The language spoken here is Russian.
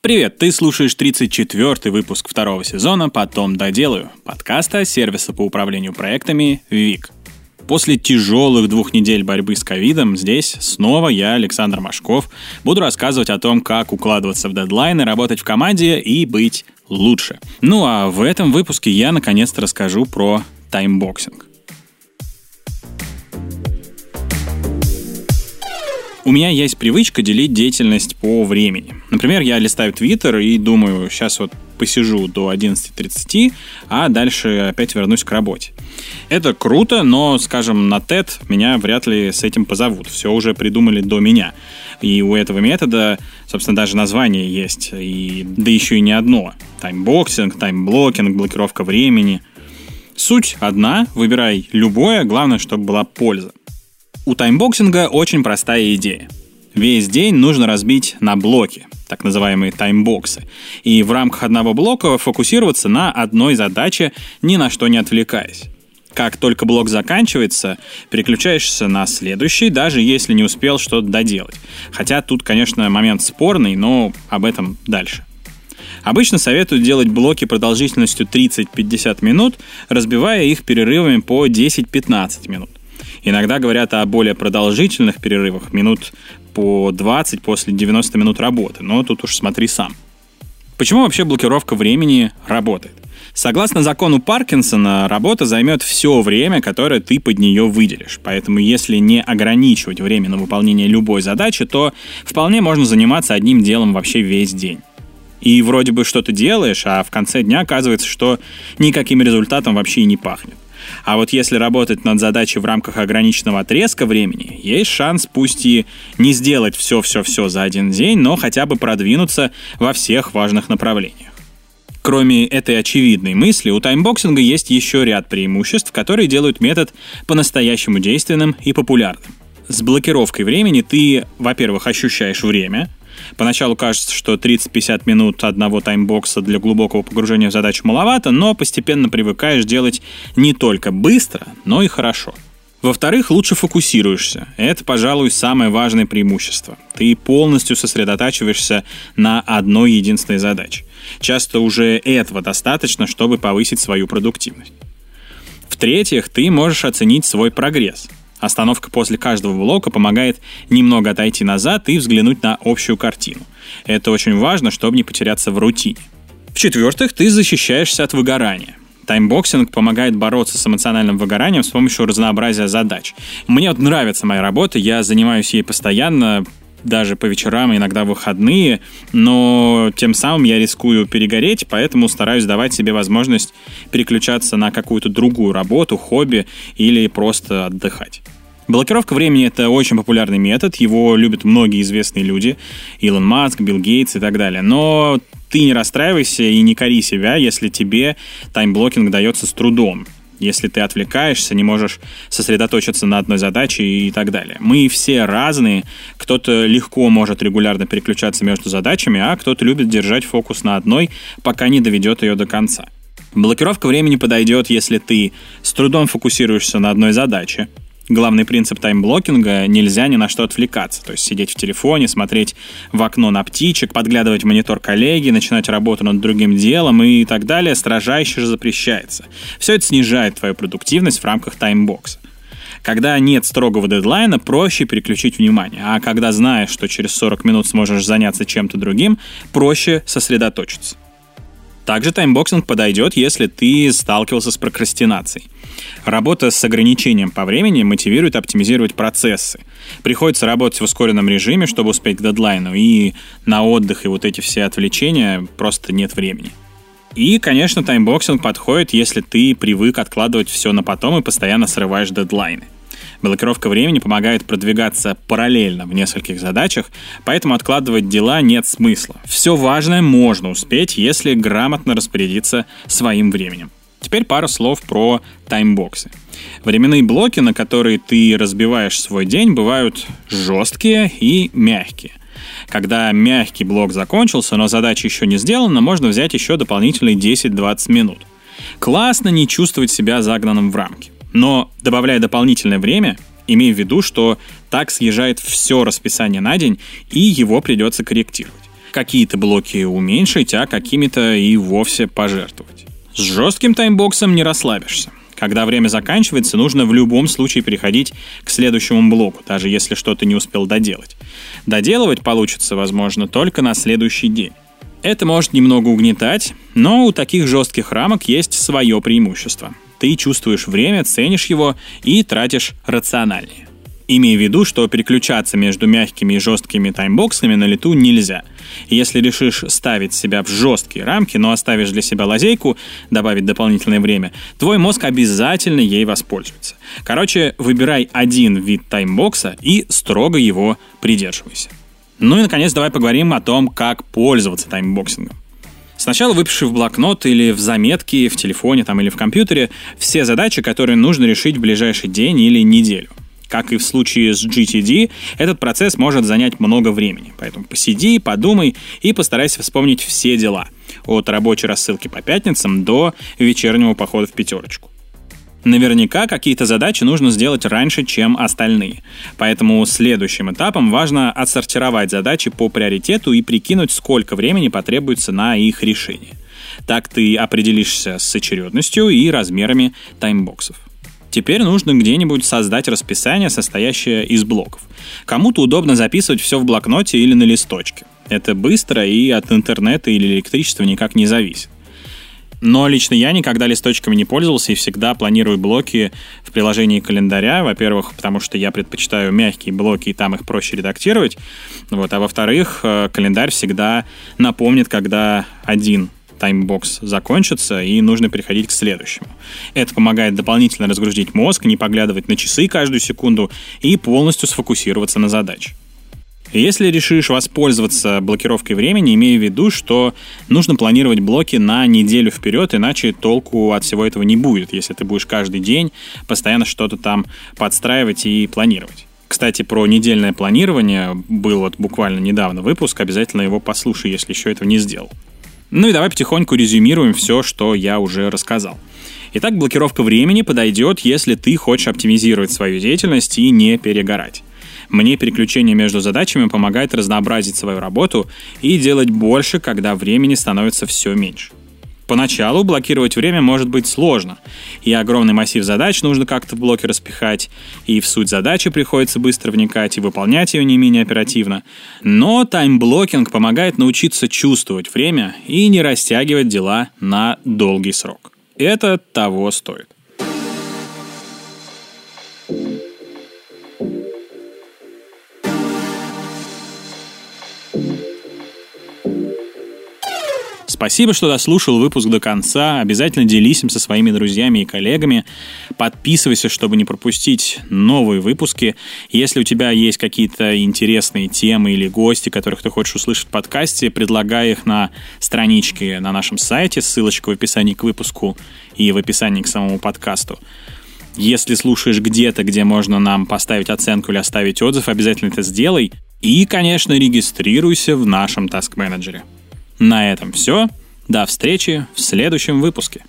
Привет, ты слушаешь 34-й выпуск второго сезона «Потом доделаю» подкаста сервиса по управлению проектами «WEEEK». После тяжелых двух недель борьбы с ковидом здесь снова я, Александр Машков, буду рассказывать о том, как укладываться в дедлайны, работать в команде и быть лучше. Ну а в этом выпуске я наконец-то расскажу про таймбоксинг. У меня есть привычка делить деятельность по времени. Например, я листаю Твиттер и думаю, сейчас вот посижу до 11.30, а дальше опять вернусь к работе. Это круто, но, скажем, на TED меня вряд ли с этим позовут. Все уже придумали до меня. И у этого метода, собственно, даже название есть. И, да еще и не одно. Таймбоксинг, таймблокинг, блокировка времени. Суть одна, выбирай любое, главное, чтобы была польза. У таймбоксинга очень простая идея. Весь день нужно разбить на блоки, так называемые таймбоксы, и в рамках одного блока фокусироваться на одной задаче, ни на что не отвлекаясь. Как только блок заканчивается, переключаешься на следующий, даже если не успел что-то доделать. Хотя тут, конечно, момент спорный, но об этом дальше. Обычно советуют делать блоки продолжительностью 30-50 минут, разбивая их перерывами по 10-15 минут. Иногда говорят о более продолжительных перерывах, минут по 20 после 90 минут работы, но тут уж смотри сам. Почему вообще блокировка времени работает? Согласно закону Паркинсона, работа займет все время, которое ты под нее выделишь. Поэтому если не ограничивать время на выполнение любой задачи, то вполне можно заниматься одним делом вообще весь день. И вроде бы что-то делаешь, а в конце дня оказывается, что никаким результатом вообще и не пахнет. А вот если работать над задачей в рамках ограниченного отрезка времени, есть шанс пусть и не сделать все-все-все за один день, но хотя бы продвинуться во всех важных направлениях. Кроме этой очевидной мысли, у таймбоксинга есть еще ряд преимуществ, которые делают метод по-настоящему действенным и популярным. С блокировкой времени ты, во-первых, ощущаешь время, Поначалу кажется, что 30-50 минут одного таймбокса для глубокого погружения в задачу маловато, но постепенно привыкаешь делать не только быстро, но и хорошо. Во-вторых, лучше фокусируешься. Это, пожалуй, самое важное преимущество. Ты полностью сосредотачиваешься на одной единственной задаче. Часто уже этого достаточно, чтобы повысить свою продуктивность. В-третьих, ты можешь оценить свой прогресс. Остановка после каждого блока помогает немного отойти назад и взглянуть на общую картину. Это очень важно, чтобы не потеряться в рутине. В-четвертых, ты защищаешься от выгорания. Таймбоксинг помогает бороться с эмоциональным выгоранием с помощью разнообразия задач. Мне вот нравится моя работа, я занимаюсь ей постоянно, даже по вечерам, иногда выходные, но тем самым я рискую перегореть, поэтому стараюсь давать себе возможность переключаться на какую-то другую работу, хобби или просто отдыхать. Блокировка времени — это очень популярный метод, его любят многие известные люди, Илон Маск, Билл Гейтс и так далее. Но ты не расстраивайся и не кори себя, если тебе таймблокинг дается с трудом если ты отвлекаешься, не можешь сосредоточиться на одной задаче и так далее. Мы все разные. Кто-то легко может регулярно переключаться между задачами, а кто-то любит держать фокус на одной, пока не доведет ее до конца. Блокировка времени подойдет, если ты с трудом фокусируешься на одной задаче, главный принцип таймблокинга — нельзя ни на что отвлекаться. То есть сидеть в телефоне, смотреть в окно на птичек, подглядывать в монитор коллеги, начинать работу над другим делом и так далее строжайше же запрещается. Все это снижает твою продуктивность в рамках таймбокса. Когда нет строгого дедлайна, проще переключить внимание, а когда знаешь, что через 40 минут сможешь заняться чем-то другим, проще сосредоточиться. Также таймбоксинг подойдет, если ты сталкивался с прокрастинацией. Работа с ограничением по времени мотивирует оптимизировать процессы. Приходится работать в ускоренном режиме, чтобы успеть к дедлайну, и на отдых и вот эти все отвлечения просто нет времени. И, конечно, таймбоксинг подходит, если ты привык откладывать все на потом и постоянно срываешь дедлайны. Блокировка времени помогает продвигаться параллельно в нескольких задачах, поэтому откладывать дела нет смысла. Все важное можно успеть, если грамотно распорядиться своим временем. Теперь пара слов про таймбоксы. Временные блоки, на которые ты разбиваешь свой день, бывают жесткие и мягкие. Когда мягкий блок закончился, но задача еще не сделана, можно взять еще дополнительные 10-20 минут. Классно не чувствовать себя загнанным в рамки. Но добавляя дополнительное время, имей в виду, что так съезжает все расписание на день, и его придется корректировать. какие-то блоки уменьшить, а какими-то и вовсе пожертвовать. С жестким таймбоксом не расслабишься. Когда время заканчивается, нужно в любом случае переходить к следующему блоку, даже если что-то не успел доделать. Доделывать получится, возможно, только на следующий день. Это может немного угнетать, но у таких жестких рамок есть свое преимущество. Ты чувствуешь время, ценишь его и тратишь рациональнее. Имея в виду, что переключаться между мягкими и жесткими таймбоксами на лету нельзя. если решишь ставить себя в жесткие рамки, но оставишь для себя лазейку, добавить дополнительное время, твой мозг обязательно ей воспользуется. Короче, выбирай один вид таймбокса и строго его придерживайся. Ну и, наконец, давай поговорим о том, как пользоваться таймбоксингом. Сначала выпиши в блокнот или в заметки, в телефоне там, или в компьютере все задачи, которые нужно решить в ближайший день или неделю. Как и в случае с GTD, этот процесс может занять много времени. Поэтому посиди, подумай и постарайся вспомнить все дела. От рабочей рассылки по пятницам до вечернего похода в пятерочку. Наверняка какие-то задачи нужно сделать раньше, чем остальные. Поэтому следующим этапом важно отсортировать задачи по приоритету и прикинуть, сколько времени потребуется на их решение. Так ты определишься с очередностью и размерами таймбоксов. Теперь нужно где-нибудь создать расписание, состоящее из блоков. Кому-то удобно записывать все в блокноте или на листочке. Это быстро и от интернета или электричества никак не зависит. Но лично я никогда листочками не пользовался и всегда планирую блоки в приложении календаря. Во-первых, потому что я предпочитаю мягкие блоки, и там их проще редактировать. Вот. А во-вторых, э, календарь всегда напомнит, когда один таймбокс закончится, и нужно переходить к следующему. Это помогает дополнительно разгрузить мозг, не поглядывать на часы каждую секунду и полностью сфокусироваться на задаче. Если решишь воспользоваться блокировкой времени, имея в виду, что нужно планировать блоки на неделю вперед, иначе толку от всего этого не будет, если ты будешь каждый день постоянно что-то там подстраивать и планировать. Кстати, про недельное планирование был вот буквально недавно выпуск, обязательно его послушай, если еще этого не сделал. Ну и давай потихоньку резюмируем все, что я уже рассказал. Итак, блокировка времени подойдет, если ты хочешь оптимизировать свою деятельность и не перегорать. Мне переключение между задачами помогает разнообразить свою работу и делать больше, когда времени становится все меньше. Поначалу блокировать время может быть сложно, и огромный массив задач нужно как-то в блоке распихать, и в суть задачи приходится быстро вникать и выполнять ее не менее оперативно. Но таймблокинг помогает научиться чувствовать время и не растягивать дела на долгий срок. Это того стоит. Спасибо, что дослушал выпуск до конца. Обязательно делись им со своими друзьями и коллегами. Подписывайся, чтобы не пропустить новые выпуски. Если у тебя есть какие-то интересные темы или гости, которых ты хочешь услышать в подкасте, предлагай их на страничке на нашем сайте. Ссылочка в описании к выпуску и в описании к самому подкасту. Если слушаешь где-то, где можно нам поставить оценку или оставить отзыв, обязательно это сделай. И, конечно, регистрируйся в нашем Task Manager. На этом все. До встречи в следующем выпуске.